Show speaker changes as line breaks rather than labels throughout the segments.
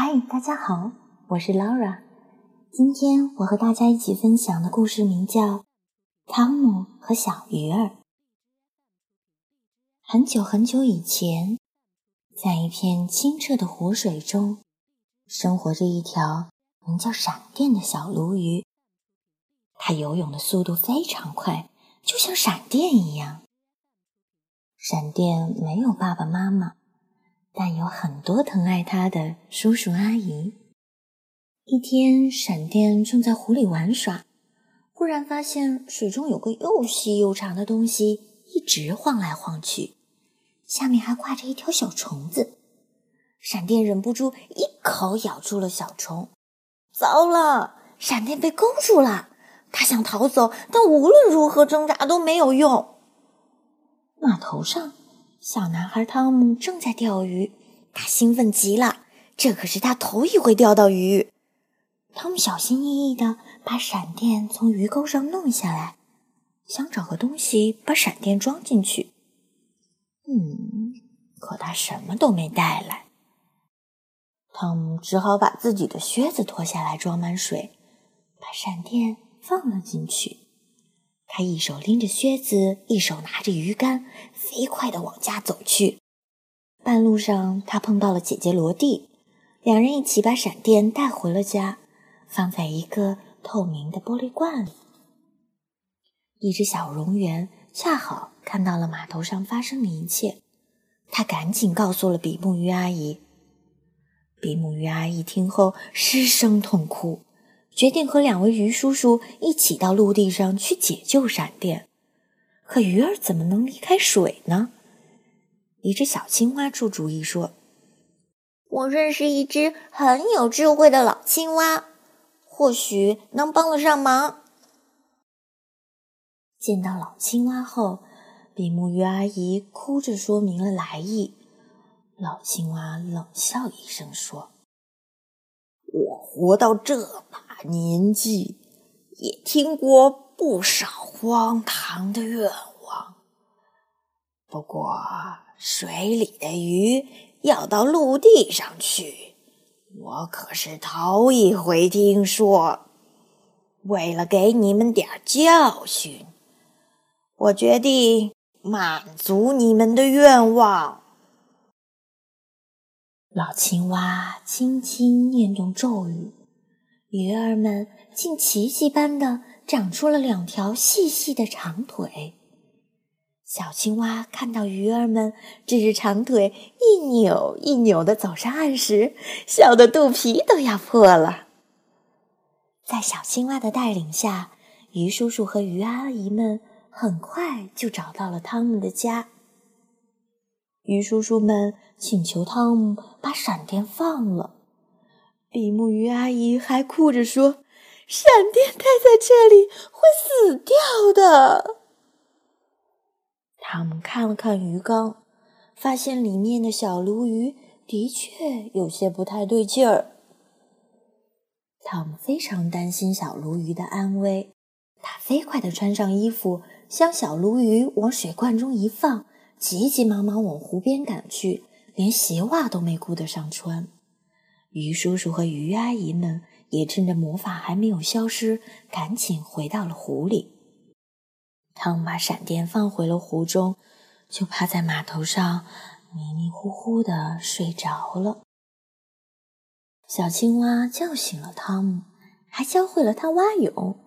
嗨，大家好，我是 Laura。今天我和大家一起分享的故事名叫《汤姆和小鱼儿》。很久很久以前，在一片清澈的湖水中，生活着一条名叫闪电的小鲈鱼。它游泳的速度非常快，就像闪电一样。闪电没有爸爸妈妈。但有很多疼爱他的叔叔阿姨。一天，闪电正在湖里玩耍，忽然发现水中有个又细又长的东西，一直晃来晃去，下面还挂着一条小虫子。闪电忍不住一口咬住了小虫。糟了，闪电被勾住了！他想逃走，但无论如何挣扎都没有用。码头上。小男孩汤姆正在钓鱼，他兴奋极了，这可是他头一回钓到鱼。汤姆小心翼翼地把闪电从鱼钩上弄下来，想找个东西把闪电装进去。嗯，可他什么都没带来。汤姆只好把自己的靴子脱下来装满水，把闪电放了进去。他一手拎着靴子，一手拿着鱼竿，飞快地往家走去。半路上，他碰到了姐姐罗蒂，两人一起把闪电带回了家，放在一个透明的玻璃罐里。一只小蝾螈恰好看到了码头上发生的一切，他赶紧告诉了比目鱼阿姨。比目鱼阿姨听后失声痛哭。决定和两位鱼叔叔一起到陆地上去解救闪电。可鱼儿怎么能离开水呢？一只小青蛙出主意说：“
我认识一只很有智慧的老青蛙，或许能帮得上忙。”
见到老青蛙后，比目鱼阿姨哭着说明了来意。老青蛙冷笑一声说：“
我活到这把。”年纪也听过不少荒唐的愿望，不过水里的鱼要到陆地上去，我可是头一回听说。为了给你们点教训，我决定满足你们的愿望。
老青蛙轻轻念动咒语。鱼儿们竟奇迹般的长出了两条细细的长腿。小青蛙看到鱼儿们这只长腿一扭一扭的走上岸时，笑得肚皮都要破了。在小青蛙的带领下，鱼叔叔和鱼阿姨们很快就找到了汤姆的家。鱼叔叔们请求汤姆把闪电放了。比目鱼阿姨还哭着说：“闪电待在这里会死掉的。”汤姆看了看鱼缸，发现里面的小鲈鱼的确有些不太对劲儿。汤姆非常担心小鲈鱼的安危，他飞快地穿上衣服，将小鲈鱼往水罐中一放，急急忙忙往湖边赶去，连鞋袜都没顾得上穿。鱼叔叔和鱼阿姨们也趁着魔法还没有消失，赶紧回到了湖里。汤姆把闪电放回了湖中，就趴在码头上迷迷糊糊的睡着了。小青蛙叫醒了汤姆，还教会了他蛙泳。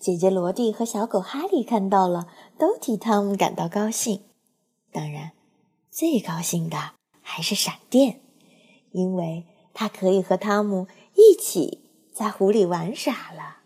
姐姐罗蒂和小狗哈利看到了，都替汤姆感到高兴。当然，最高兴的还是闪电，因为。他可以和汤姆一起在湖里玩耍了。